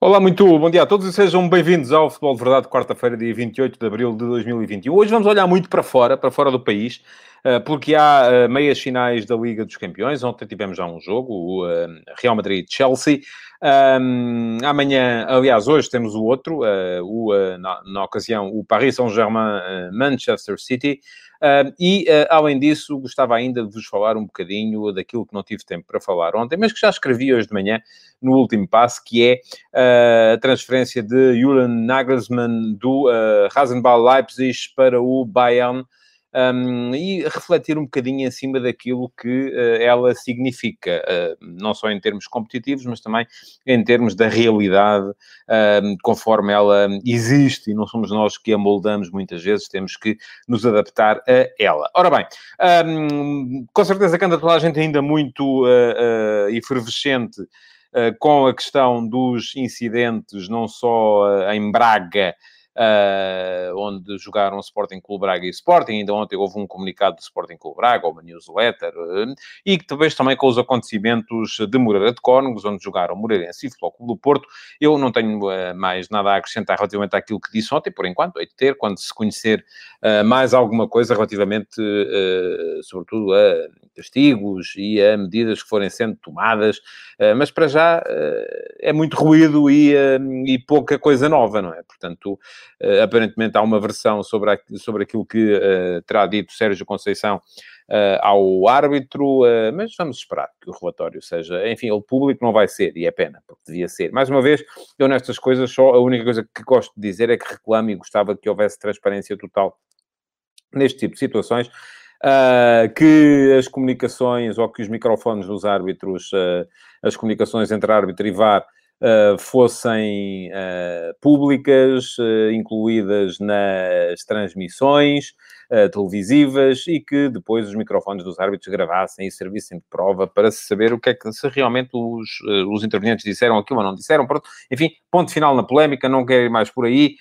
Olá, muito bom dia a todos e sejam bem-vindos ao Futebol de Verdade, quarta-feira, dia 28 de abril de 2021. Hoje vamos olhar muito para fora, para fora do país, eh, porque há eh, meias finais da Liga dos Campeões. Ontem tivemos já um jogo, o eh, Real Madrid-Chelsea. Um, amanhã, aliás, hoje temos o outro, o, na, na, ocasião, o Paris Saint-Germain-Manchester City. E, além disso, gostava ainda de vos falar um bocadinho daquilo que não tive tempo para falar ontem, mas que já escrevi hoje de manhã no último passo, que é a transferência de Julian Nagelsmann do uh, Rasenball Leipzig para o Bayern um, e refletir um bocadinho em cima daquilo que uh, ela significa, uh, não só em termos competitivos, mas também em termos da realidade, uh, conforme ela existe, e não somos nós que a moldamos muitas vezes, temos que nos adaptar a ela. Ora bem, um, com certeza que anda toda a gente ainda muito uh, efervescente com a questão dos incidentes, não só em Braga, onde jogaram Sporting Clube Braga e Sporting. Ainda ontem houve um comunicado do Sporting Clube Braga, uma newsletter, uh, e que talvez também com os acontecimentos de Moreira de Cónegos, onde jogaram Moreirense e Futebol Clube do Porto. Eu não tenho uh, mais nada a acrescentar relativamente àquilo que disse ontem, por enquanto, é de ter, quando se conhecer mais alguma coisa relativamente, sobretudo, a castigos e a medidas que forem sendo tomadas, mas para já é muito ruído e, e pouca coisa nova, não é? Portanto, aparentemente há uma versão sobre, a, sobre aquilo que uh, terá dito Sérgio Conceição uh, ao árbitro, mas vamos esperar que o relatório seja, enfim, ele público não vai ser, e é pena, porque devia ser. Mais uma vez, eu nestas coisas só, a única coisa que gosto de dizer é que reclamo e gostava que houvesse transparência total neste tipo de situações, Uh, que as comunicações ou que os microfones dos árbitros, uh, as comunicações entre árbitro e VAR, uh, fossem uh, públicas, uh, incluídas nas transmissões televisivas e que depois os microfones dos árbitros gravassem e servissem de prova para se saber o que é que se realmente os, os intervenientes disseram aquilo ou não disseram. Pronto, enfim, ponto final na polémica, não quero ir mais por aí.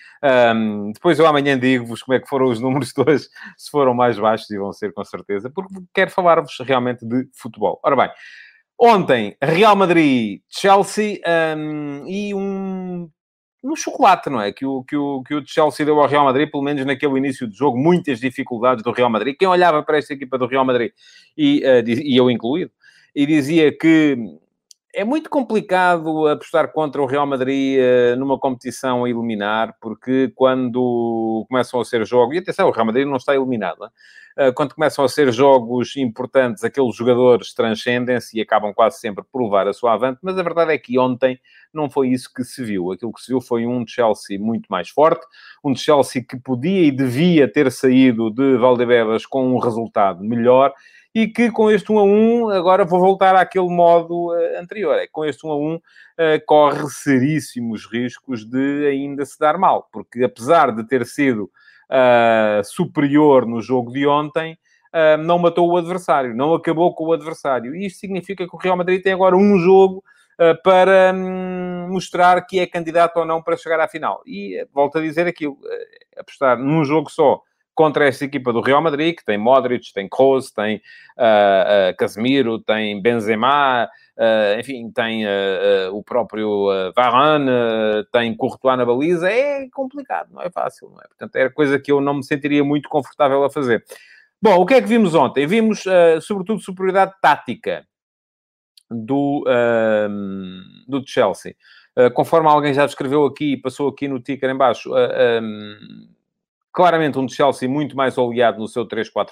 Um, depois eu amanhã digo-vos como é que foram os números todos, se foram mais baixos e vão ser com certeza, porque quero falar-vos realmente de futebol. Ora bem, Ontem, Real Madrid, Chelsea um, e um, um chocolate, não é? Que o, que, o, que o Chelsea deu ao Real Madrid, pelo menos naquele início do jogo, muitas dificuldades do Real Madrid. Quem olhava para esta equipa do Real Madrid, e, uh, e eu incluído, e dizia que é muito complicado apostar contra o Real Madrid uh, numa competição a eliminar, porque quando começam a ser jogos, e atenção, o Real Madrid não está eliminado, uh, quando começam a ser jogos importantes, aqueles jogadores transcendem-se e acabam quase sempre por levar a sua avante, mas a verdade é que ontem não foi isso que se viu. Aquilo que se viu foi um Chelsea muito mais forte, um Chelsea que podia e devia ter saído de Valdebebas com um resultado melhor, e que com este 1 a 1, agora vou voltar àquele modo uh, anterior, é com este 1 a 1 uh, eh, corre seríssimos riscos de ainda se dar mal, porque apesar de ter sido uh, superior no jogo de ontem, não matou o adversário, não acabou com o adversário. E isto significa que o Real Madrid tem agora um jogo para um, mostrar que é candidato ou não para chegar à final. E volto a dizer aquilo, apostar num jogo só contra esta equipa do Real Madrid, que tem Modric, tem Kroos, tem uh, uh, Casemiro, tem Benzema, uh, enfim, tem o próprio Varane, tem Courtois na baliza, é complicado, não é fácil, não é? Portanto, era coisa que eu não me sentiria muito confortável a fazer. Bom, o que é que vimos ontem? Vimos, sobretudo, superioridade tática do, do Chelsea. conforme alguém já descreveu aqui, passou aqui no ticker em baixo, um, claramente um Chelsea muito mais oleado no seu 3-4-3.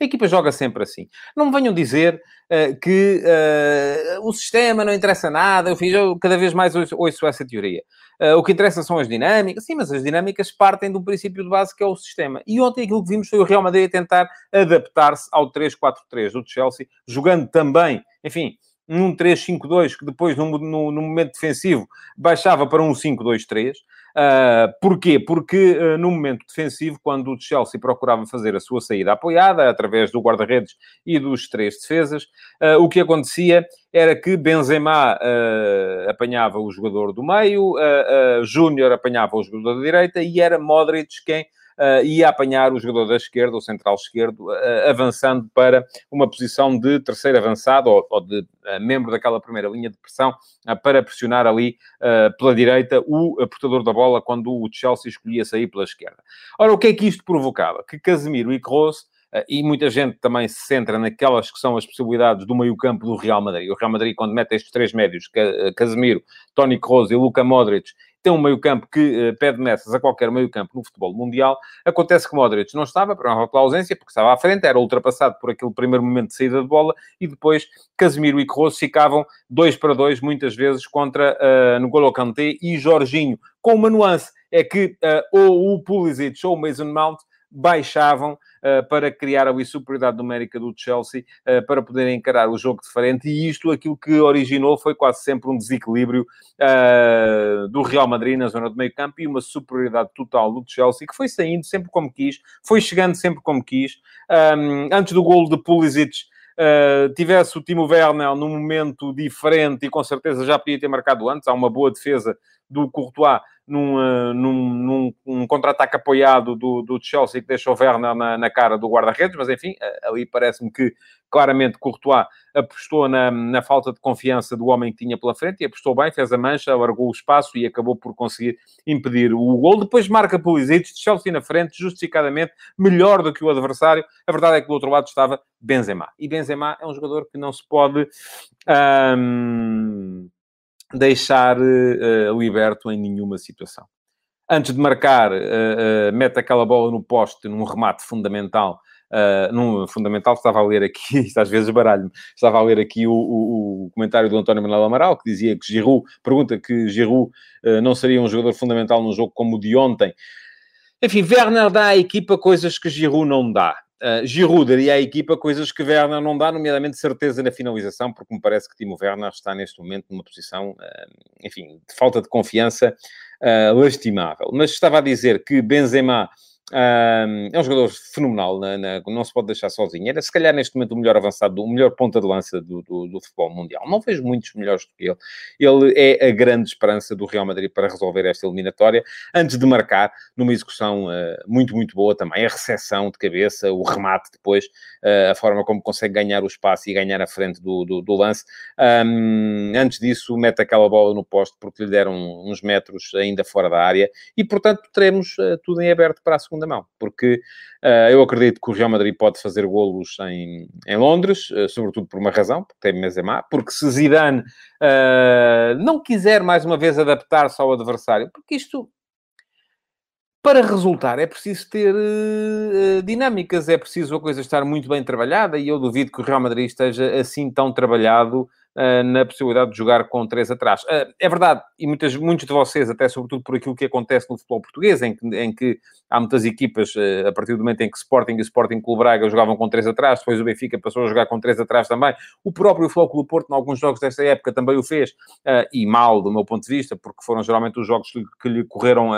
A equipa joga sempre assim. Não me venham dizer uh, que uh, o sistema não interessa nada. Eu, fiz, eu cada vez mais ouço, ouço essa teoria. Uh, o que interessa são as dinâmicas. Sim, mas as dinâmicas partem do princípio de base que é o sistema. E ontem aquilo que vimos foi o Real Madrid tentar adaptar-se ao 3-4-3 do Chelsea, jogando também, enfim, num 3-5-2, que depois, no, no, no, momento defensivo, baixava para um 5-2-3. Uh, porquê? Porque uh, no momento defensivo, quando o Chelsea procurava fazer a sua saída apoiada, através do guarda-redes e dos três defesas, uh, o que acontecia era que Benzema apanhava o jogador do meio, Júnior apanhava o jogador da direita e era Modric quem e a apanhar o jogador da esquerda, o central esquerdo, uh, avançando para uma posição de terceiro avançado ou, ou de uh, membro daquela primeira linha de pressão para pressionar ali pela direita o portador da bola quando o Chelsea escolhia sair pela esquerda. Ora, o que é que isto provocava? Que Casemiro e Kroos e muita gente também se centra naquelas que são as possibilidades do meio-campo do Real Madrid. O Real Madrid, quando mete estes três médios, Casemiro, Toni Kroos e Luka Modric, tem um meio-campo que uh, pede meças a qualquer meio-campo no futebol mundial. Acontece que Modric não estava, uma pela ausência, porque estava à frente, era ultrapassado por aquele primeiro momento de saída de bola, e depois Casemiro e Corroso ficavam dois para dois, muitas vezes, contra uh, N'Golo Kanté e Jorginho, com uma nuance, é que uh, ou o Pulisic ou o Mason Mount baixavam uh, para criar a superioridade numérica do Chelsea, uh, para poderem encarar o jogo de frente, e isto, aquilo que originou foi quase sempre um desequilíbrio uh, do Real Madrid na zona do meio campo e uma superioridade total do Chelsea, que foi saindo sempre como quis, foi chegando sempre como quis. Um, antes do golo de Pulisic, Uh, tivesse o Timo Werner num momento diferente e com certeza já podia ter marcado antes. Há uma boa defesa do Courtois num, uh, num, num um contra-ataque apoiado do, do Chelsea que deixou Werner na, na cara do guarda-redes, mas enfim, uh, ali parece-me que claramente Courtois apostou na, na falta de confiança do homem que tinha pela frente e apostou bem, fez a mancha, largou o espaço e acabou por conseguir impedir o gol. Depois marca Pulisic, Chelsea na frente, justificadamente, melhor do que o adversário. A verdade é que do outro lado estava Benzema. E Benzema é um jogador que não se pode... Um deixar uh, liberto em nenhuma situação. Antes de marcar, uh, uh, mete aquela bola no poste, num remate fundamental. Num fundamental, estava a ler aqui, às vezes baralho-me, estava a ler aqui o, o, o, comentário do António Manuel Amaral, que dizia que Giroud, pergunta que Giroud não seria um jogador fundamental num jogo como o de ontem. Enfim, Werner dá à equipa coisas que Giroud não dá. Uh, Giroud daria à equipa coisas que Werner não dá, nomeadamente certeza na finalização, porque me parece que Timo Werner está neste momento numa posição, uh, enfim, de falta de confiança uh, lastimável. Mas estava a dizer que Benzema um, é um jogador fenomenal, na, na, não se pode deixar sozinho. Era, se calhar, neste momento, o melhor avançado, o melhor ponta de lança do, do, do, futebol mundial. Não vejo muitos melhores do que ele. Ele é a grande esperança do Real Madrid para resolver esta eliminatória, antes de marcar numa execução uh, muito, muito boa também. A recepção de cabeça, o remate depois, uh, a forma como consegue ganhar o espaço e ganhar a frente do, do lance. Um, antes disso, mete aquela bola no poste porque lhe deram uns metros ainda fora da área e, portanto, teremos uh, tudo em aberto para a segunda segunda mão, porque uh, eu acredito que o Real Madrid pode fazer golos em, em Londres, uh, sobretudo por uma razão, porque tem Benzema, porque se Zidane uh, não quiser mais uma vez adaptar-se ao adversário, porque isto para resultar é preciso ter uh, dinâmicas, é preciso a coisa estar muito bem trabalhada e eu duvido que o Real Madrid esteja assim tão trabalhado na possibilidade de jogar com três atrás. Uh, é verdade, e muitas, muitos de vocês, até sobretudo por aquilo que acontece no futebol português, em que, em que há muitas equipas, uh, a partir do momento em que Sporting e Sporting Clube Braga jogavam com três atrás, depois o Benfica passou a jogar com três atrás também. O próprio Flóculo Porto, em alguns jogos desta época, também o fez, e mal, do meu ponto de vista, porque foram geralmente os jogos que lhe correram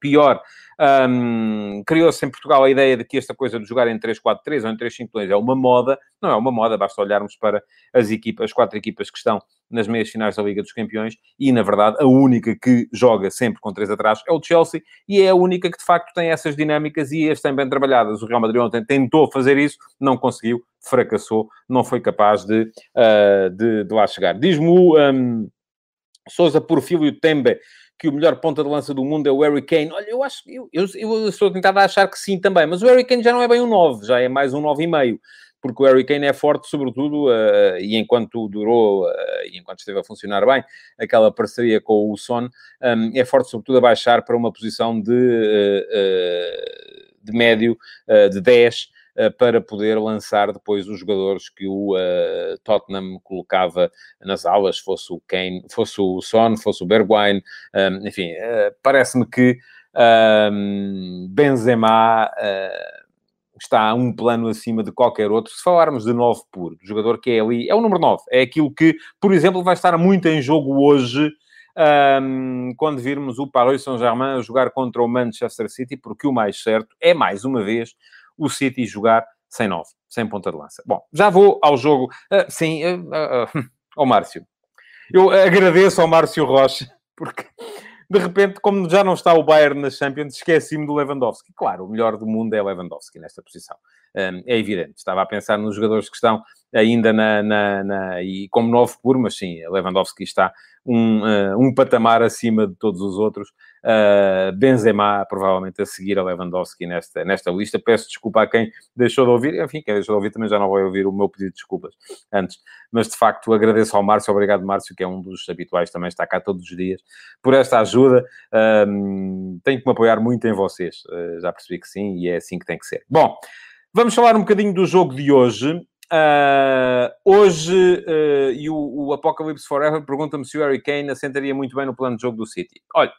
pior. Um, Criou-se em Portugal a ideia de que esta coisa de jogar em 3-4-3 ou em 3-5-2 é uma moda. Não é uma moda, basta olharmos para as equipas, as quatro equipas que estão nas meias finais da Liga dos Campeões e, na verdade, a única que joga sempre com três atrás é o Chelsea e é a única que, de facto, tem essas dinâmicas e as tem bem trabalhadas. O Real Madrid ontem tentou fazer isso, não conseguiu, fracassou, não foi capaz de, uh, de, de lá chegar. Diz-me o um, Sousa Porfílio Tembe que o melhor ponta de lança do mundo é o Harry Kane. Olha, eu acho eu, eu, eu estou tentado a achar que sim também, mas o Harry Kane já não é bem um 9, já é mais um 9,5 porque o Harry Kane é forte, sobretudo, uh, e enquanto durou, uh, e enquanto esteve a funcionar bem, aquela parceria com o Son, um, é forte, sobretudo, a baixar para uma posição de, uh, de médio, de 10, para poder lançar depois os jogadores que o uh, Tottenham colocava nas aulas, fosse o Kane, fosse o Son, fosse o Bergwijn, um, enfim, uh, parece-me que um, Benzema está a um plano acima de qualquer outro. Se falarmos de 9 puro, do jogador que é ali, é o número 9. É aquilo que, por exemplo, vai estar muito em jogo hoje, um, quando virmos o Paris Saint-Germain jogar contra o Manchester City, porque o mais certo é, mais uma vez, o City jogar sem 9, sem ponta de lança. Bom, já vou ao jogo. Uh, sim, uh, uh, ao Márcio. Eu agradeço ao Márcio Rocha, porque de repente, como já não está o Bayern nas Champions, esqueci-me do Lewandowski. Claro, o melhor do mundo é Lewandowski nesta posição. É evidente. Estava a pensar nos jogadores que estão ainda na, na, na e como novo por, mas sim, Lewandowski está um, uh, um patamar acima de todos os outros. Uh, Benzema, provavelmente, a seguir a Lewandowski nesta, nesta lista. Peço desculpa a quem deixou de ouvir. Enfim, quem deixou de ouvir também já não vai ouvir o meu pedido de desculpas antes. Mas, de facto, agradeço ao Márcio. Obrigado, Márcio, que é um dos habituais, também está cá todos os dias, por esta ajuda. Um, tenho que me apoiar muito em vocês. Uh, já percebi que sim, e é assim que tem que ser. Bom, vamos falar um bocadinho do jogo de hoje. Uh, hoje, uh, e o, o Apocalypse Forever pergunta-me se o Harry Kane assentaria muito bem no plano de jogo do City. Olha,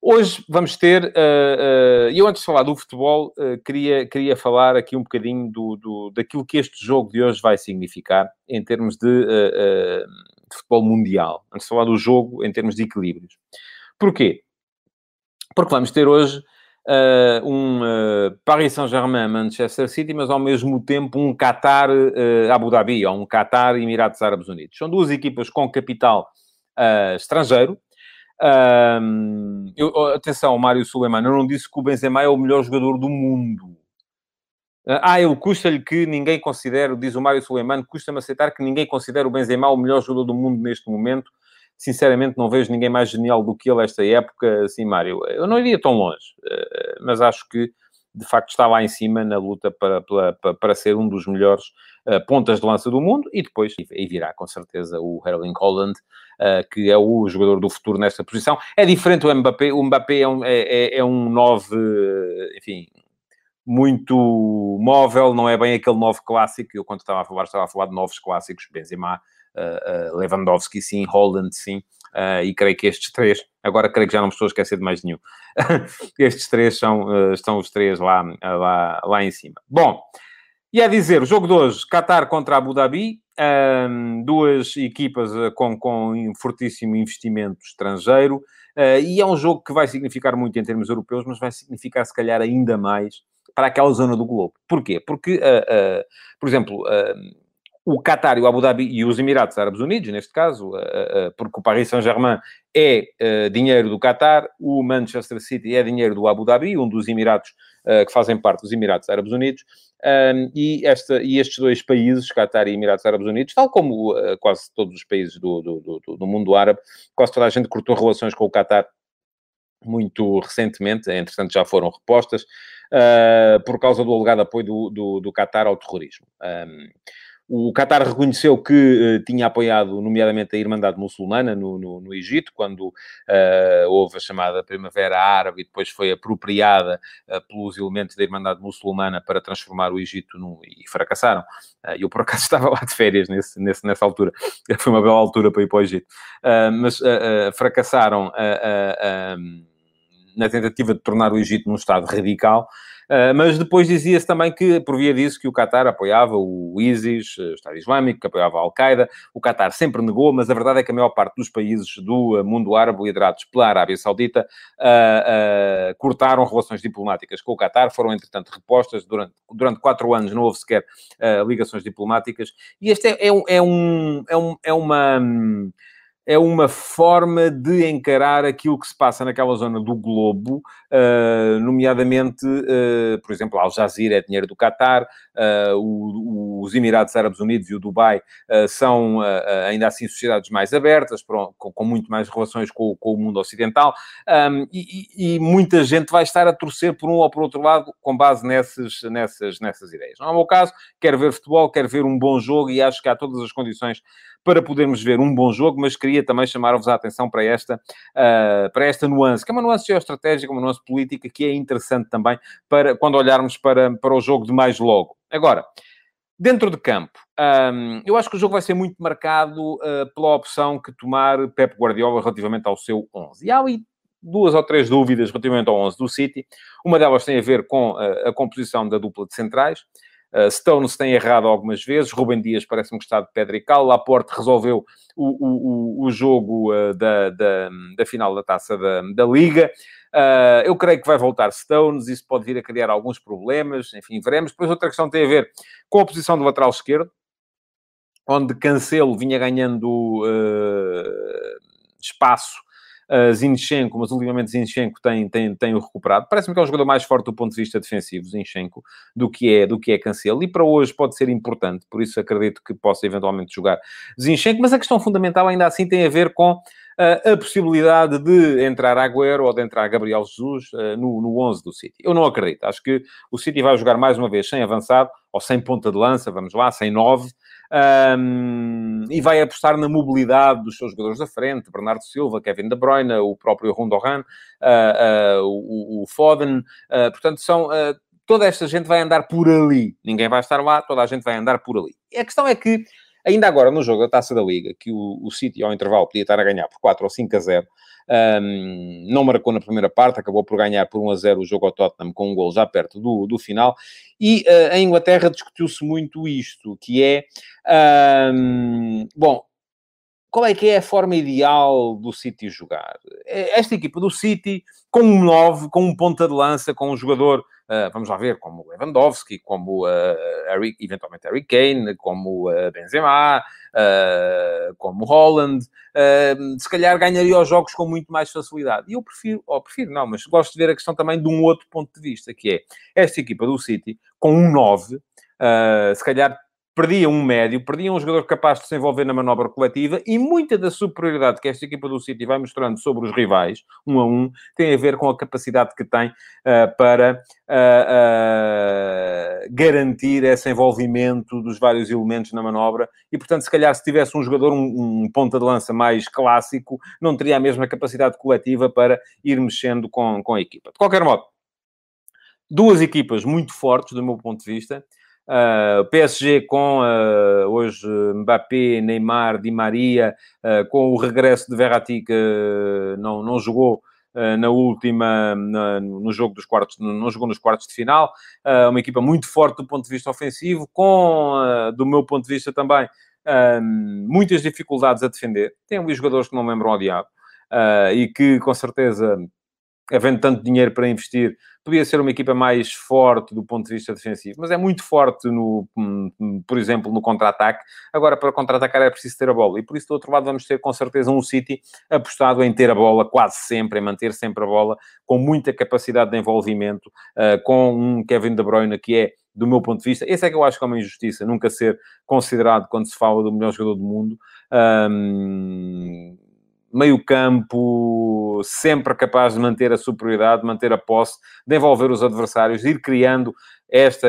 hoje vamos ter, uh, e eu antes de falar do futebol, queria, queria falar aqui um bocadinho do, do, daquilo que este jogo de hoje vai significar em termos de, de futebol mundial. Antes de falar do jogo em termos de equilíbrios. Porquê? Porque vamos ter hoje uh, um uh, Paris Saint-Germain, Manchester City, mas ao mesmo tempo um Qatar uh, Abu Dhabi, ou um Qatar Emirados Árabes Unidos. São duas equipas com capital estrangeiro. Eu, atenção, Mário Suleiman, eu não disse que o Benzema é o melhor jogador do mundo. Ah, ele custa-lhe que ninguém considere, diz o Mário Suleiman, custa-me aceitar que ninguém considere o Benzema o melhor jogador do mundo neste momento sinceramente não vejo ninguém mais genial do que ele esta época, assim, Mário. Eu não iria tão longe, eh, mas acho que de facto está lá em cima na luta para, para, para ser um dos melhores uh, pontas de lança do mundo e depois e virá com certeza o Erling Holland, uh, que é o jogador do futuro nesta posição. É diferente o Mbappé, o Mbappé é um, é, é, é um 9, enfim, muito móvel, não é bem aquele 9 clássico. Eu quando estava a falar, estava a falar de novos clássicos, Benzema, Lewandowski sim, Holland sim, uh, e creio que estes três, agora creio que já não me estou a esquecer de mais nenhum, estes três são, estão os três lá, lá, lá em cima. Bom, e a dizer, o jogo de hoje, Qatar contra Abu Dhabi, um, ehm, duas equipas com, com um fortíssimo investimento estrangeiro, uh, e é um jogo que vai significar muito em termos europeus, mas vai significar se calhar ainda mais para aquela zona do globo. Porquê? Porque, uh, uh, por exemplo, o Qatar o Abu Dhabi e os Emirados Árabes Unidos, neste caso, eh, eh, eh, porque o Paris Saint-Germain é dinheiro do Qatar, o Manchester City é dinheiro do Abu Dhabi, um dos Emirados que fazem parte dos Emirados Árabes Unidos, e, esta, e estes dois países, Qatar e Emirados Árabes Unidos, tal como quase todos os países do, do, do, do mundo árabe, quase toda a gente cortou relações com o Qatar muito recentemente, entretanto já foram repostas, por causa do alegado apoio do, do, do Qatar ao terrorismo. O Qatar reconheceu que uh, tinha apoiado, nomeadamente, a Irmandade Muçulmana no, no, no Egito, quando uh, houve a chamada Primavera Árabe e depois foi apropriada uh, pelos elementos da Irmandade Muçulmana para transformar o Egito e fracassaram. Eu, por acaso, estava lá de férias nesse, nesse, nessa altura. Foi uma bela altura para ir para o Egito. mas fracassaram na tentativa de tornar o Egito num Estado radical. Uh, mas depois dizia-se também que, por via disso, que o Qatar apoiava o ISIS, o Estado Islâmico, que apoiava a Al-Qaeda. O Qatar sempre negou, mas a verdade é que a maior parte dos países do mundo árabe, liderados pela Arábia Saudita, uh, uh, cortaram relações diplomáticas com o Qatar, foram, entretanto, repostas. Durante, durante quatro anos não houve sequer ligações diplomáticas. E este é, é, é um, é, um, é uma é uma forma de encarar aquilo que se passa naquela zona do globo, uh, nomeadamente, uh, por exemplo, Al Jazeera é dinheiro do Qatar, uh, o, os Emirados Árabes Unidos e o Dubai são ainda assim sociedades mais abertas, com, com, muito mais relações com, com o mundo ocidental, um, e, e, muita gente vai estar a torcer por um ou por outro lado com base nessas, nessas, nessas ideias. Não é o meu caso, quero ver futebol, quero ver um bom jogo e acho que há todas as condições para podermos ver um bom jogo, mas queria também chamar-vos a atenção para esta, uh, para esta nuance, que é uma nuance geoestratégica, uma nuance política, que é interessante também para quando olharmos para, para o jogo de mais logo. Agora, dentro de campo, um, eu acho que o jogo vai ser muito marcado uh, pela opção que tomar Pep Guardiola relativamente ao seu 11. E há ali duas ou três dúvidas relativamente ao 11 do City. Uma delas tem a ver com uh, a composição da dupla de centrais. Uh, Stones tem errado algumas vezes, Rubem Dias parece-me está de pedra e cal, Laporte resolveu o, o, o jogo uh, da, da, da, final da taça da, da Liga. Uh, eu creio que vai voltar Stones, isso pode vir a criar alguns problemas, enfim, veremos. Depois outra questão tem a ver com a posição do lateral esquerdo, onde Cancelo vinha ganhando espaço Zinchenko, mas ultimamente Zinchenko tem, tem, tem o recuperado. Parece-me que é um jogador mais forte do ponto de vista defensivo, Zinchenko, do que é, do que é Cancelo. E para hoje pode ser importante, por isso acredito que possa eventualmente jogar Zinchenko. Mas a questão fundamental ainda assim tem a ver com a possibilidade de entrar Agüero ou de entrar Gabriel Jesus uh, no, no 11 do City. Eu não acredito. Acho que o City vai jogar mais uma vez sem avançado, ou sem ponta de lança, vamos lá, sem 9, um, e vai apostar na mobilidade dos seus jogadores da frente, Bernardo Silva, Kevin De Bruyne, o próprio Rundogan, uh, uh, o, o, Foden, portanto, são... toda esta gente vai andar por ali. Ninguém vai estar lá, toda a gente vai andar por ali. E a questão é que Ainda agora, no jogo da Taça da Liga, que o, o City, ao intervalo, podia estar a ganhar por 4 ou 5 a 0, um, não marcou na primeira parte, acabou por ganhar por 1 a 0 o jogo ao Tottenham com um gol já perto do, do final. E uh, em Inglaterra discutiu-se muito isto, que é... Um, bom, qual é que é a forma ideal do City jogar? É, esta equipa do City, com um 9, com um ponta de lança, com um jogador vamos lá ver, como Lewandowski, como uh, Harry, eventualmente Harry Kane, como Benzema, como Holland, se calhar ganharia os jogos com muito mais facilidade. E eu prefiro, ou prefiro não, mas gosto de ver a questão também de um outro ponto de vista, que é esta equipa do City, com um 9, se calhar perdia um médio, perdia um jogador capaz de se envolver na manobra coletiva e muita da superioridade que esta equipa do City vai mostrando sobre os rivais, um a um, tem a ver com a capacidade que tem uh, para uh, uh, garantir esse envolvimento dos vários elementos na manobra e, portanto, se calhar se tivesse um jogador, um, um ponta de lança mais clássico, não teria a mesma capacidade coletiva para ir mexendo com, com a equipa. De qualquer modo, duas equipas muito fortes, do meu ponto de vista, Uh, PSG com uh, hoje Mbappé, Neymar, Di Maria, uh, com o regresso de Verratti que não, não jogou na última, na, no jogo dos quartos, não jogou nos quartos de final, uma equipa muito forte do ponto de vista ofensivo, com, do meu ponto de vista também, muitas dificuldades a defender. Tem ali jogadores que não lembram ao diabo e que com certeza havendo tanto dinheiro para investir, podia ser uma equipa mais forte do ponto de vista defensivo, mas é muito forte, no, hum, por exemplo, no contra-ataque. Agora, para contra-atacar é preciso ter a bola. E por isso, do outro lado, vamos ter com certeza um City apostado em ter a bola quase sempre, em manter sempre a bola, com muita capacidade de envolvimento, uh, com um Kevin De Bruyne que é do meu ponto de vista, esse é que eu acho que é uma injustiça, nunca ser considerado quando se fala do melhor jogador do mundo. Um, meio campo, sempre capaz de manter a superioridade, manter a posse, de envolver os adversários, ir criando esta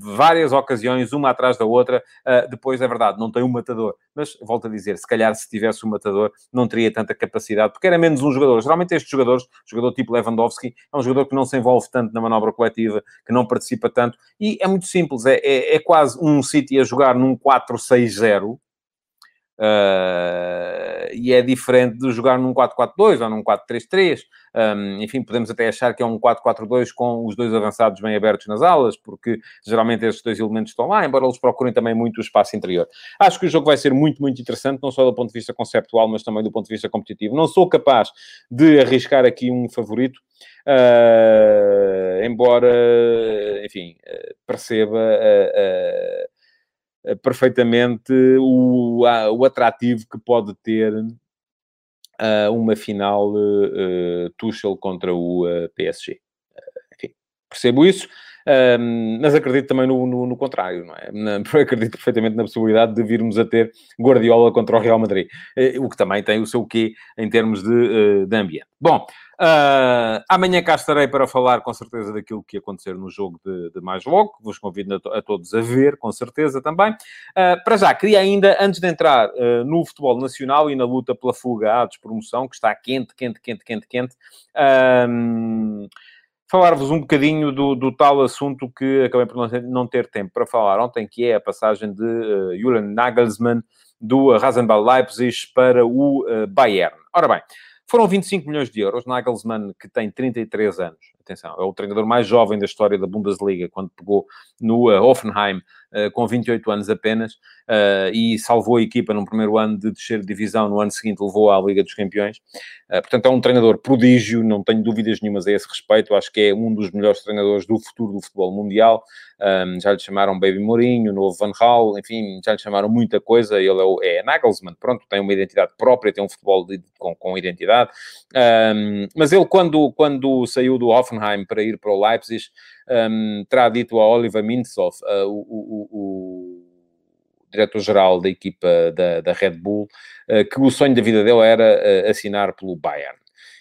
várias ocasiões, uma atrás da outra. Uh, depois, é verdade, não tem um matador. Mas, volto a dizer, se calhar se tivesse um matador, não teria tanta capacidade, porque era menos um jogador. Geralmente estes jogadores, jogador tipo Lewandowski, é um jogador que não se envolve tanto na manobra coletiva, que não participa tanto. E é muito simples, é, é, é quase um City a jogar num 4-6-0, Uh, e é diferente de jogar num 4-4-2 ou num 4-3-3. Um, enfim, podemos até achar que é um 4-4-2 com os dois avançados bem abertos nas alas, porque geralmente esses dois elementos estão lá, embora eles procurem também muito o espaço interior. Acho que o jogo vai ser muito, muito interessante, não só do ponto de vista conceptual, mas também do ponto de vista competitivo. Não sou capaz de arriscar aqui um favorito, uh, embora, enfim, uh, perceba eh, perfeitamente o, o atrativo que pode ter uh, uma final uh, Tuchel contra o PSG. enfim, percebo isso. Um, mas acredito também no, no, no contrário, não é? Na, acredito perfeitamente na possibilidade de virmos a ter Guardiola contra o Real Madrid, o que também tem o seu quê em termos de, de ambiente. Bom, Uh, amanhã cá estarei para falar com certeza daquilo que acontecer no jogo de, de mais logo. Vos convido a, to a, todos a ver, com certeza também. Uh, para já, queria ainda, antes de entrar uh, no futebol nacional e na luta pela fuga à despromoção, que está quente, quente, quente, quente, quente, falar-vos um bocadinho do, do, tal assunto que acabei por não ter, tempo para falar ontem, que é a passagem de uh, Julian Nagelsmann do Rasenball Leipzig para o Bayern. Ora bem, foram 25 milhões de euros. Nagelsmann, que tem 33 anos, atenção, é o treinador mais jovem da história da Bundesliga, quando pegou no uh, Hoffenheim uh, com 28 anos apenas, uh, e salvou a equipa no primeiro ano de descer de divisão, no ano seguinte levou à Liga dos Campeões. portanto, é um treinador prodígio, não tenho dúvidas nenhumas a esse respeito, acho que é um dos melhores treinadores do futuro do futebol mundial. Um, já lhe chamaram Baby Mourinho, novo Van Gaal, enfim, já lhe chamaram muita coisa. Ele é, o, é Nagelsmann, pronto, tem uma identidade própria, tem um futebol de, com, com identidade. Um, mas ele, quando, quando saiu do Hoffenheim para ir para o Leipzig, um, terá dito a Oliver Mintzhoff, uh, o, o, o diretor-geral da equipa da, da Red Bull, uh, que o sonho da vida dele era uh, assinar pelo Bayern.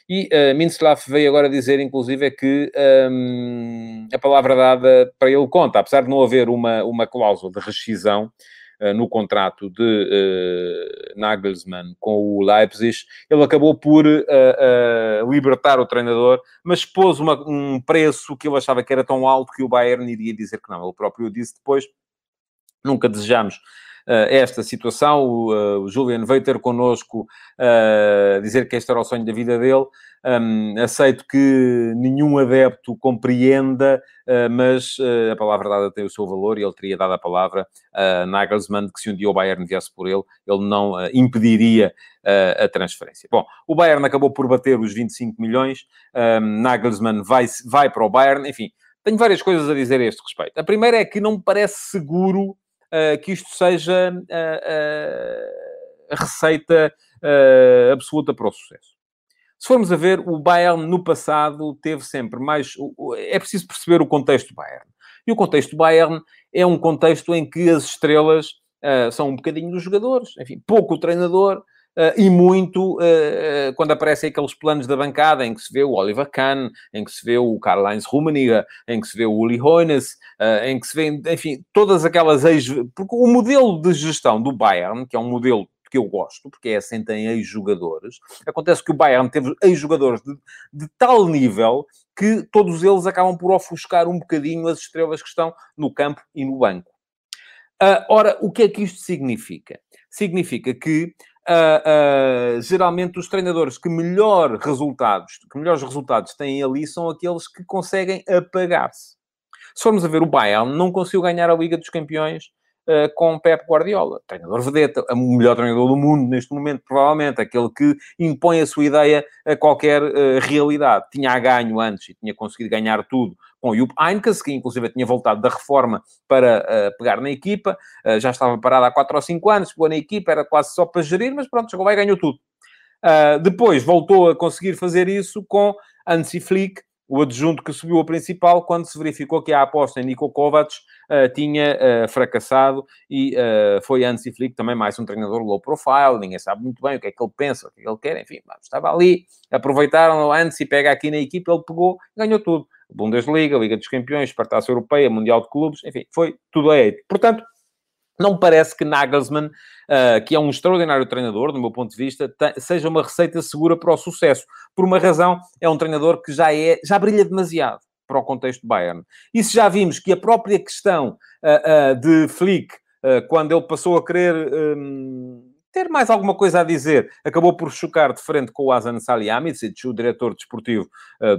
E uh, veio agora dizer, inclusive, é que um, a palavra dada para ele conta, apesar de não haver uma, uma cláusula de rescisão no contrato de uh, Nagelsmann com o Leipzig, ele acabou por uh, libertar o treinador, mas pôs uma, um preço que ele achava que era tão alto que o Bayern iria dizer que não. Ele próprio disse depois, nunca desejamos eh, esta situação. O, uh, o Julian veio ter connosco uh, dizer que este era o sonho da vida dele. Um, aceito que nenhum adepto compreenda, uh, mas uh, a palavra dada tem o seu valor e ele teria dado a palavra a Nagelsmann que se um dia o Bayern viesse por ele, ele não uh, impediria a transferência. Bom, o Bayern acabou por bater os 25 milhões, um, Nagelsmann vai, vai para o Bayern, enfim, tenho várias coisas a dizer a este respeito. A primeira é que não me parece seguro uh, que isto seja a receita absoluta para o sucesso. Se formos a ver, o Bayern no passado teve sempre mais. É preciso perceber o contexto do Bayern. E o contexto do Bayern é um contexto em que as estrelas uh, são um bocadinho dos jogadores, enfim, pouco o treinador, e muito uh, quando aparecem aqueles planos da bancada em que se vê o Oliver Kahn, em que se vê o Karl-Heinz Rummenigge, em que se vê o Uli Hoeneß, uh, em que se vê, enfim, todas aquelas ex... Porque o modelo de gestão do Bayern, que é um modelo que eu gosto, porque é assente em ex-jogadores, acontece que o Bayern teve ex-jogadores de, de tal nível que todos eles acabam por ofuscar um bocadinho as estrelas que estão no campo e no banco. Uh, ora, o que é que isto significa? Significa que Uh, uh, geralmente os treinadores que melhor resultados, que melhores resultados têm ali são aqueles que conseguem apagar-se. Se formos a ver o Bayern, não conseguiu ganhar a Liga dos Campeões uh, com Pep Guardiola, treinador vedeta, o melhor treinador do mundo neste momento, provavelmente, aquele que impõe a sua ideia a qualquer realidade. Tinha ganho antes e tinha conseguido ganhar tudo com o Jupp Heynckes, que inclusive tinha voltado da reforma para uh, pegar na equipa, uh, já estava parado há 4 ou 5 anos, pegou na equipa, era quase só para gerir, mas pronto, chegou lá e ganhou tudo. Uh, depois voltou a conseguir fazer isso com Hansi Flick, o adjunto que subiu a principal, quando se verificou que a aposta em Niko Kovac uh, tinha uh, fracassado e uh, foi Hansi Flick também mais um treinador low profile, ninguém sabe muito bem o que é que ele pensa, o que é que ele quer, enfim, estava ali, aproveitaram o Hansi, pega aqui na equipa, ele pegou, ganhou tudo. Bundesliga, Liga dos Campeões, Espartaço Europeia, Mundial de Clubes, enfim, foi tudo a ele. Portanto, não me parece que Nagelsmann, uh, que é um extraordinário treinador, do meu ponto de vista, seja uma receita segura para o sucesso. Por uma razão, é um treinador que já é, já brilha demasiado para o contexto do Bayern. E se já vimos que a própria questão uh, uh, de Flick, quando ele passou a querer um, ter mais alguma coisa a dizer, acabou por chocar de frente com o Hasan Salihamidzic, o diretor desportivo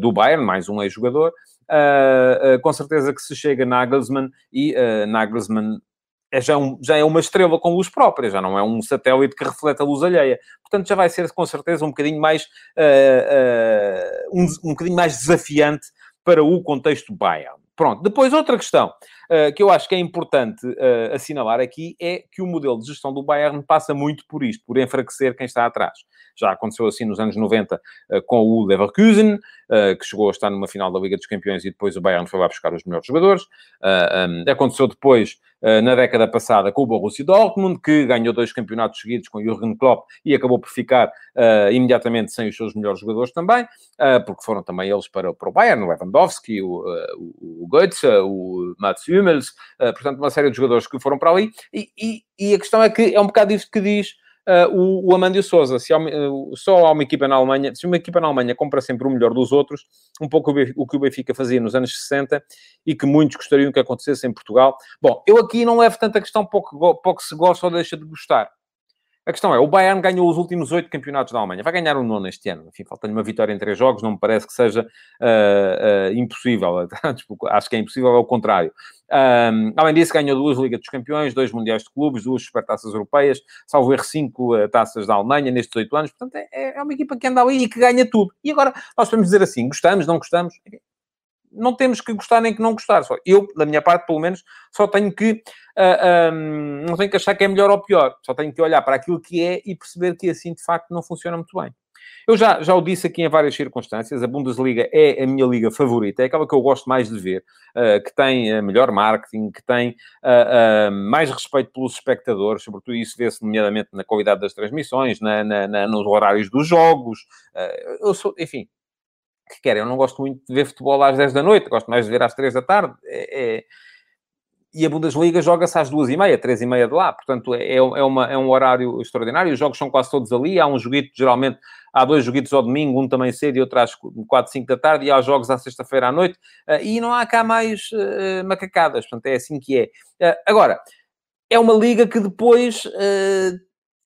do Bayern, mais um ex-jogador, com certeza que se chega Nagelsmann e Nagelsmann é já, um, já é uma estrela com luz própria, já não é um satélite que reflete a luz alheia. Portanto, já vai ser com certeza um bocadinho mais, uh, uh, um, um bocadinho mais desafiante para o contexto Bayern. Pronto. Depois, outra questão que eu acho que é importante assinalar aqui é que o modelo de gestão do Bayern passa muito por isto, por enfraquecer quem está atrás. Já aconteceu assim nos anos 90 com o Leverkusen, que chegou a estar numa final da Liga dos Campeões e depois o Bayern foi lá buscar os melhores jogadores. Um, aconteceu depois eh, na década passada com o Borussia Dortmund, que ganhou dois campeonatos seguidos com o Jürgen Klopp e acabou por ficar imediatamente sem os seus melhores jogadores também, porque foram também eles para, para o Bayern, o Lewandowski, o, uh, o Goetze, o Mats Hummels, portanto uma série de jogadores que foram para ali, e, e, e a questão é que é um bocado isso que diz uh, o, o Amandio Souza. Se há, uh, só há uma equipa na Alemanha, se uma equipa na Alemanha compra sempre o melhor dos outros, um pouco o, que o Benfica fazia nos anos 60 e que muitos gostariam que acontecesse em Portugal. Bom, eu aqui não levo tanta questão pouco, pouco se gosta ou deixa de gostar. A questão é, o Bayern ganhou os últimos oito campeonatos da Alemanha. Vai ganhar o um nono este ano. Enfim, falta-lhe uma vitória em três jogos. Não me parece que seja uh, uh, impossível. Acho que é impossível, é o contrário. Um, além disso, ganhou duas Ligas dos Campeões, dois Mundiais de Clubes, duas Supertaças Europeias, salvo erro cinco uh, taças da Alemanha nestes oito anos. Portanto, é, é uma equipa que anda ali e que ganha tudo. E agora, nós podemos dizer assim, gostamos, não gostamos? Não temos que gostar nem que não gostar. Só eu, da minha parte, pelo menos, só tenho que uh, ah, um, não tenho que achar que é melhor ou pior. Só tenho que olhar para aquilo que é e perceber que assim, de facto, não funciona muito bem. Eu já, já o disse aqui em várias circunstâncias, a Bundesliga é a minha liga favorita, é aquela que eu gosto mais de ver, uh, que tem uh, melhor marketing, que tem uh, mais respeito pelos espectadores, sobretudo isso vê-se nomeadamente na qualidade das transmissões, na, na, na nos horários dos jogos. eu sou, enfim, que querem. Eu não gosto muito de ver futebol às 10 da noite, gosto mais de ver às 3 da tarde. É, é... E a Bundesliga joga-se às 2 e meia, 3 e meia de lá. Portanto, é, é, uma, é um horário extraordinário. Os jogos são quase todos ali. Há um joguito, geralmente, há dois joguitos ao domingo, um também cedo e outro às 4, 5 da tarde. E há jogos à sexta-feira à noite. Uh, e não há cá mais uh, macacadas. Portanto, é assim que é. Uh, agora, é uma liga que depois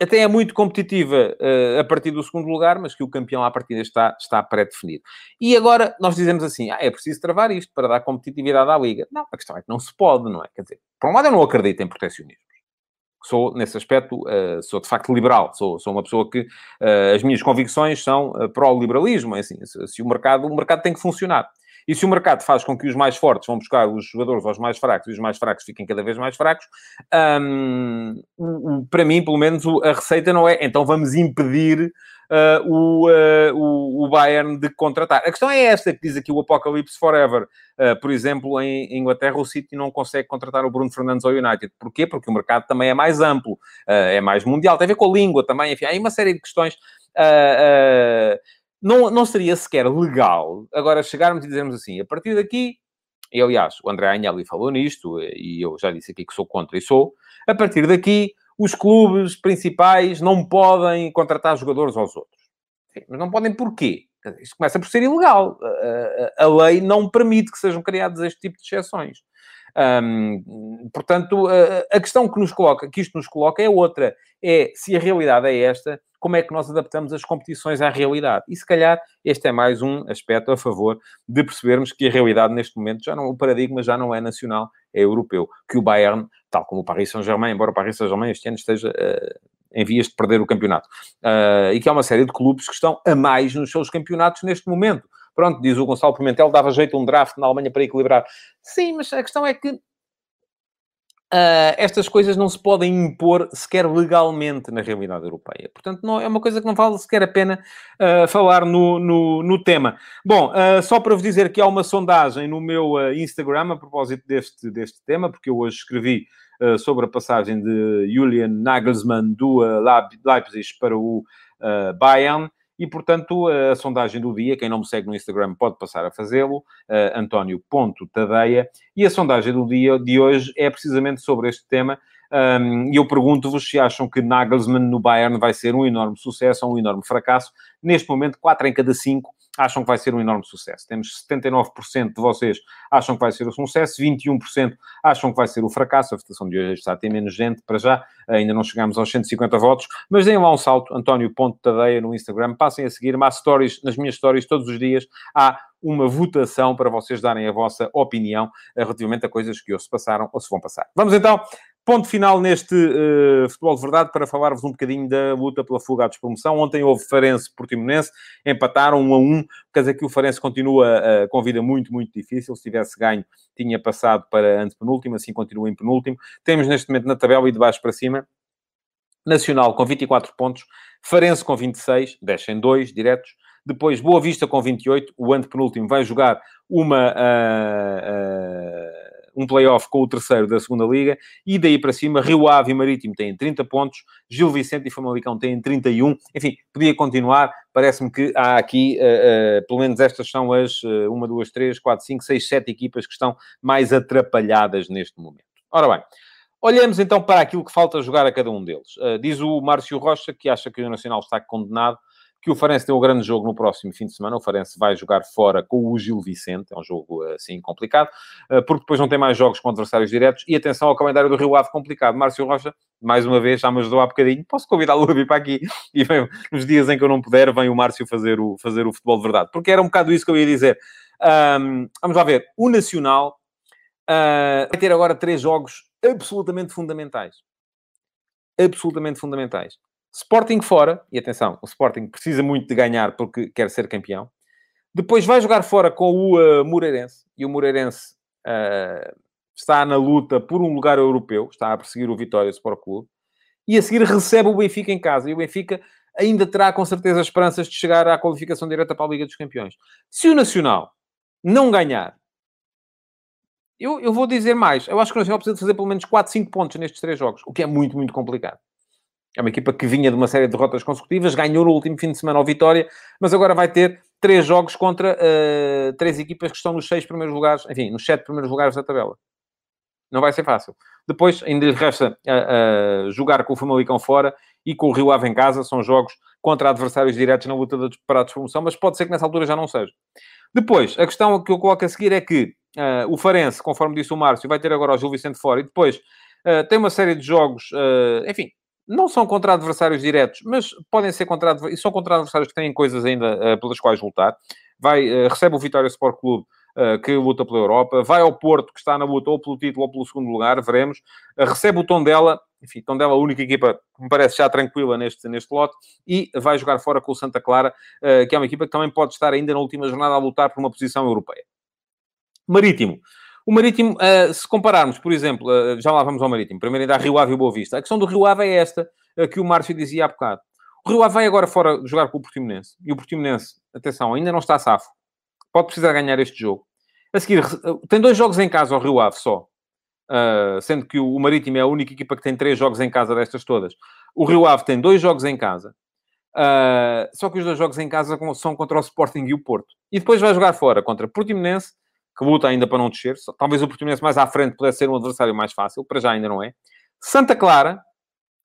até é muito competitiva uh, a partir do segundo lugar, mas que o campeão à partida está, está pré-definido. E agora nós dizemos assim, ah, é preciso travar isto para dar competitividade à Liga. Não, a questão é que não se pode, não é? Quer dizer, por um lado eu não acredito em protecionismo. Sou, nesse aspecto, uh, sou de facto liberal. Sou, sou uma pessoa que uh, as minhas convicções são pró-liberalismo. É assim, se, se, o mercado, o mercado tem que funcionar. E se o mercado faz com que os mais fortes vão buscar os jogadores aos mais fracos e os mais fracos fiquem cada vez mais fracos, um, para mim, pelo menos, a receita não é então vamos impedir Uh, o, uh, o, o, Bayern de contratar. A questão é esta, que diz aqui o Apocalipse Forever. Uh, por exemplo, em, Inglaterra, o City não consegue contratar o Bruno Fernandes ao United. Porquê? Porque o mercado também é mais amplo, é mais mundial. Tem a ver com a língua também, enfim, há aí uma série de questões não, não seria sequer legal agora chegarmos e dizermos assim, a partir daqui, e aliás, o André Agnelli falou nisto, e eu já disse aqui que sou contra e sou, a partir daqui, os clubes principais não podem contratar jogadores aos outros. Mas não podem porquê? Isto começa por ser ilegal. A lei não permite que sejam criados este tipo de exceções. Hum, portanto, a, a questão que nos coloca, que isto nos coloca é outra. É se a realidade é esta, como é que nós adaptamos as competições à realidade. E se calhar este é mais um aspecto a favor de percebermos que a realidade neste momento já não, o paradigma já não é nacional, é europeu. Que o Bayern, tal como o Paris Saint-Germain, embora o Paris Saint-Germain este ano esteja uh, em vias de perder o campeonato, uh, e que há uma série de clubes que estão a mais nos seus campeonatos neste momento. Pronto, diz o Gonçalo Pimentel, dava jeito um draft na Alemanha para equilibrar. Sim, mas a questão é que Uh, estas coisas não se podem impor sequer legalmente na realidade europeia. Portanto, não, é uma coisa que não vale sequer a pena uh, falar no, no, no, tema. Bom, uh, só para vos dizer que há uma sondagem no meu Instagram a propósito deste, deste tema, porque eu hoje escrevi sobre a passagem de Julian Nagelsmann do Leipzig para o Bayern. E, portanto, a sondagem do dia, quem não me segue no Instagram pode passar a fazê-lo, uh, António.tadeia. E a sondagem do dia de hoje é precisamente sobre este tema. Um, e eu pergunto-vos se acham que Nagelsmann no Bayern vai ser um enorme sucesso ou um enorme fracasso. Neste momento, 4 em cada 5 acham que vai ser um enorme sucesso. Temos 79% de vocês acham que vai ser o sucesso, 21% acham que vai ser o fracasso. A votação de hoje está a ter menos gente para já, ainda não chegamos aos 150 votos, mas deem lá um salto, António Ponto Tadeia no Instagram, passem a seguir-me, há stories, nas minhas stories todos os dias, há uma votação para vocês darem a vossa opinião relativamente a coisas que ou se passaram ou se vão passar. Vamos então Ponto final neste uh, Futebol de Verdade para falar-vos um bocadinho da luta pela fuga à despromoção. Ontem houve Farense Portimonense, empataram um a um, quer dizer que o Farense continua uh, com vida muito, muito difícil. Se tivesse ganho, tinha passado para antepenúltimo, assim continua em penúltimo. Temos neste momento na tabela e de baixo para cima, Nacional com 24 pontos, Farense com 26, descem dois diretos. Depois, Boa Vista com 28, o antepenúltimo vai jogar uma... Uh, um play-off com o terceiro da segunda Liga, e daí para cima, Rio Ave e Marítimo têm 30 pontos, Gil Vicente e Famalicão têm 31, enfim, podia continuar, parece-me que há aqui, uh, uh, pelo menos estas são as uh, uma, duas, três, quatro, cinco, seis, sete equipas que estão mais atrapalhadas neste momento. Ora bem, Olhemos então para aquilo que falta jogar a cada um deles. Uh, diz o Márcio Rocha que acha que o Nacional está condenado que o Farense tem um grande jogo no próximo fim de semana. O Farense vai jogar fora com o Gil Vicente, é um jogo assim complicado, porque depois não tem mais jogos com adversários diretos. E atenção ao calendário do Rio Ave complicado. Márcio Rocha, mais uma vez, já me ajudou há bocadinho. Posso convidá-lo a vir para aqui e vem, nos dias em que eu não puder, vem o Márcio fazer o, fazer o futebol de verdade. Porque era um bocado isso que eu ia dizer. Um, vamos lá ver. O Nacional uh, vai ter agora três jogos absolutamente fundamentais. Absolutamente fundamentais. Sporting fora, e atenção, o Sporting precisa muito de ganhar porque quer ser campeão. Depois vai jogar fora com o uh, Moreirense, e o Moreirense uh, está na luta por um lugar europeu, está a perseguir o Vitória Sport Clube, e a seguir recebe o Benfica em casa, e o Benfica ainda terá com certeza esperanças de chegar à qualificação direta para a Liga dos Campeões. Se o Nacional não ganhar, eu, eu vou dizer mais, eu acho que o Nacional precisa de fazer pelo menos 4, 5 pontos nestes três jogos, o que é muito, muito complicado. É uma equipa que vinha de uma série de derrotas consecutivas, ganhou no último fim de semana ao Vitória, mas agora vai ter três jogos contra uh, três equipas que estão nos seis primeiros lugares, enfim, nos sete primeiros lugares da tabela. Não vai ser fácil. Depois ainda lhe resta uh, uh, jogar com o Famalicão fora e com o Rio Ave em casa. São jogos contra adversários diretos na luta para a promoção, mas pode ser que nessa altura já não seja. Depois, a questão que eu coloco a seguir é que o Farense, conforme disse o Márcio, vai ter agora o Gil Vicente fora e depois tem uma série de jogos, enfim, não são contra adversários diretos, mas podem ser contra e são contra adversários que têm coisas ainda uh, pelas quais lutar. Vai, uh, recebe o Vitória Sport Clube, uh, que luta pela Europa, vai ao Porto, que está na luta ou pelo título ou pelo segundo lugar, veremos. recebe o Tondela, enfim, Tondela, a única equipa que me parece já tranquila neste, neste lote, e vai jogar fora com o Santa Clara, que é uma equipa que também pode estar ainda na última jornada a lutar por uma posição europeia. Marítimo. O Marítimo, uh, se compararmos, por exemplo, uh, já lá vamos ao Marítimo, primeiro ainda há Rio Ave e Boa Vista. A questão do Rio Ave é esta, uh, que o Márcio dizia há bocado. O Rio Ave vai agora fora jogar com o Portimonense. E o Portimonense, atenção, ainda não está safo. Pode precisar ganhar este jogo. A seguir, tem dois jogos em casa ao Rio Ave só. sendo que o Marítimo é a única equipa que tem três jogos em casa destas todas. O Rio Ave tem dois jogos em casa. só que os dois jogos em casa são contra o Sporting e o Porto. E depois vai jogar fora contra Portimonense que luta ainda para não descer. Talvez o Portimonense mais à frente pudesse ser um adversário mais fácil, para já ainda não é. Santa Clara,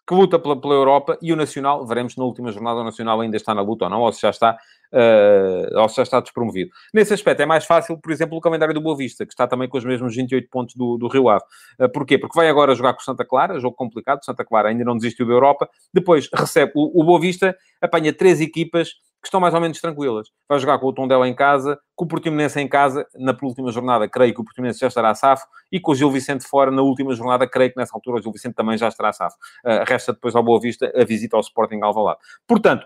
que luta pela, pela Europa, e o Nacional, veremos na última jornada o Nacional ainda está na luta ou não, ou se já está, uh, ou se já está despromovido. Nesse aspecto é mais fácil, por exemplo, o calendário do Boa Vista, que está também com os mesmos 28 pontos do, do Rio Ave. Uh, porquê? Porque vai agora jogar com o Santa Clara, jogo complicado, Santa Clara ainda não desistiu da Europa, depois recebe o, o Boa Vista, apanha três equipas estão mais ou menos tranquilas. Vai jogar com o Tondela em casa, com o Portimonense em casa, na penúltima jornada, creio que o Portimonense já estará safo, e com o Gil Vicente fora, na última jornada, creio que nessa altura o Gil Vicente também já estará safo. Uh, resta depois ao Boa Vista a visita ao Sporting Alvalade. Portanto,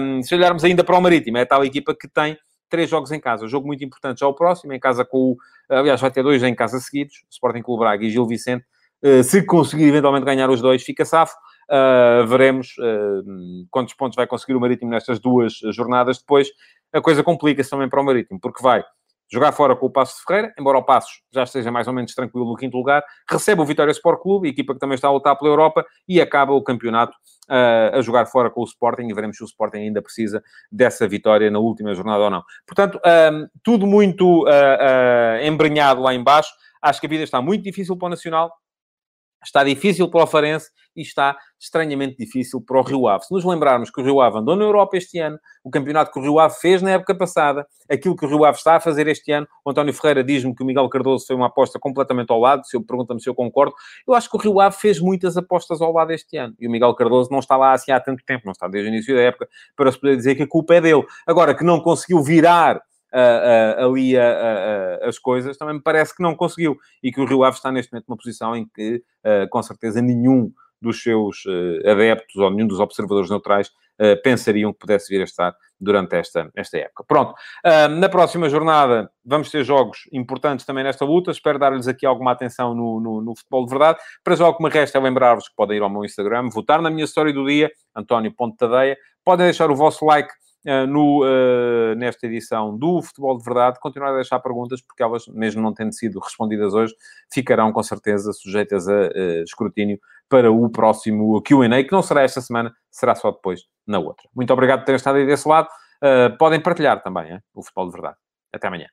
um, se olharmos ainda para o Marítimo, é tal equipa que tem três jogos em casa. Um jogo muito importante já o próximo, em casa com o... Aliás, vai ter dois em casa seguidos, Sporting Clube Braga e Gil Vicente. Uh, se conseguir eventualmente ganhar os dois, fica safo. Uh, veremos uh, quantos pontos vai conseguir o Marítimo nestas duas jornadas. Depois a coisa complica-se também para o Marítimo, porque vai jogar fora com o Passo de Ferreira, embora o Passos já esteja mais ou menos tranquilo no quinto lugar, recebe o Vitória Sport Clube, equipa que também está a lutar pela Europa, e acaba o campeonato uh, a jogar fora com o Sporting, e veremos se o Sporting ainda precisa dessa vitória na última jornada ou não. Portanto, tudo muito embrenhado lá embaixo. Acho que a vida está muito difícil para o Nacional, Está difícil para o Farense e está estranhamente difícil para o Rio Ave. Se nos lembrarmos que o Rio Ave andou na Europa este ano, o campeonato que o Rio Ave fez na época passada, aquilo que o Rio Ave está a fazer este ano, o António Ferreira diz-me que o Miguel Cardoso foi uma aposta completamente ao lado, se eu pergunta-me se eu concordo, eu acho que o Rio Ave fez muitas apostas ao lado este ano. E o Miguel Cardoso não está lá assim há tanto tempo, não está desde o início da época, para se poder dizer que a culpa é dele. Agora, que não conseguiu virar uh, ali as coisas, também me parece que não conseguiu. E que o Rio Ave está neste momento numa posição em que, com certeza, nenhum dos seus adeptos ou nenhum dos observadores neutrais pensariam que pudesse vir a estar durante esta, esta época. Pronto, na próxima jornada vamos ter jogos importantes também nesta luta. Espero dar-lhes aqui alguma atenção no, no, no, futebol de verdade. Para já o que me resta é lembrar-vos que podem ir ao meu Instagram, votar na minha história do dia, António. Podem deixar o vosso like no, uh, nesta edição do Futebol de Verdade. Continuar a deixar perguntas, porque elas, mesmo não tendo sido respondidas hoje, ficarão com certeza sujeitas a uh, escrutínio para o próximo QA, que não será esta semana, será só depois na outra. Muito obrigado por terem estado aí desse lado. podem partilhar também hein, o Futebol de Verdade. Até amanhã.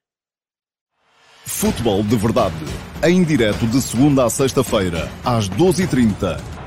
Futebol de Verdade, em direto de segunda a sexta-feira, às 12h30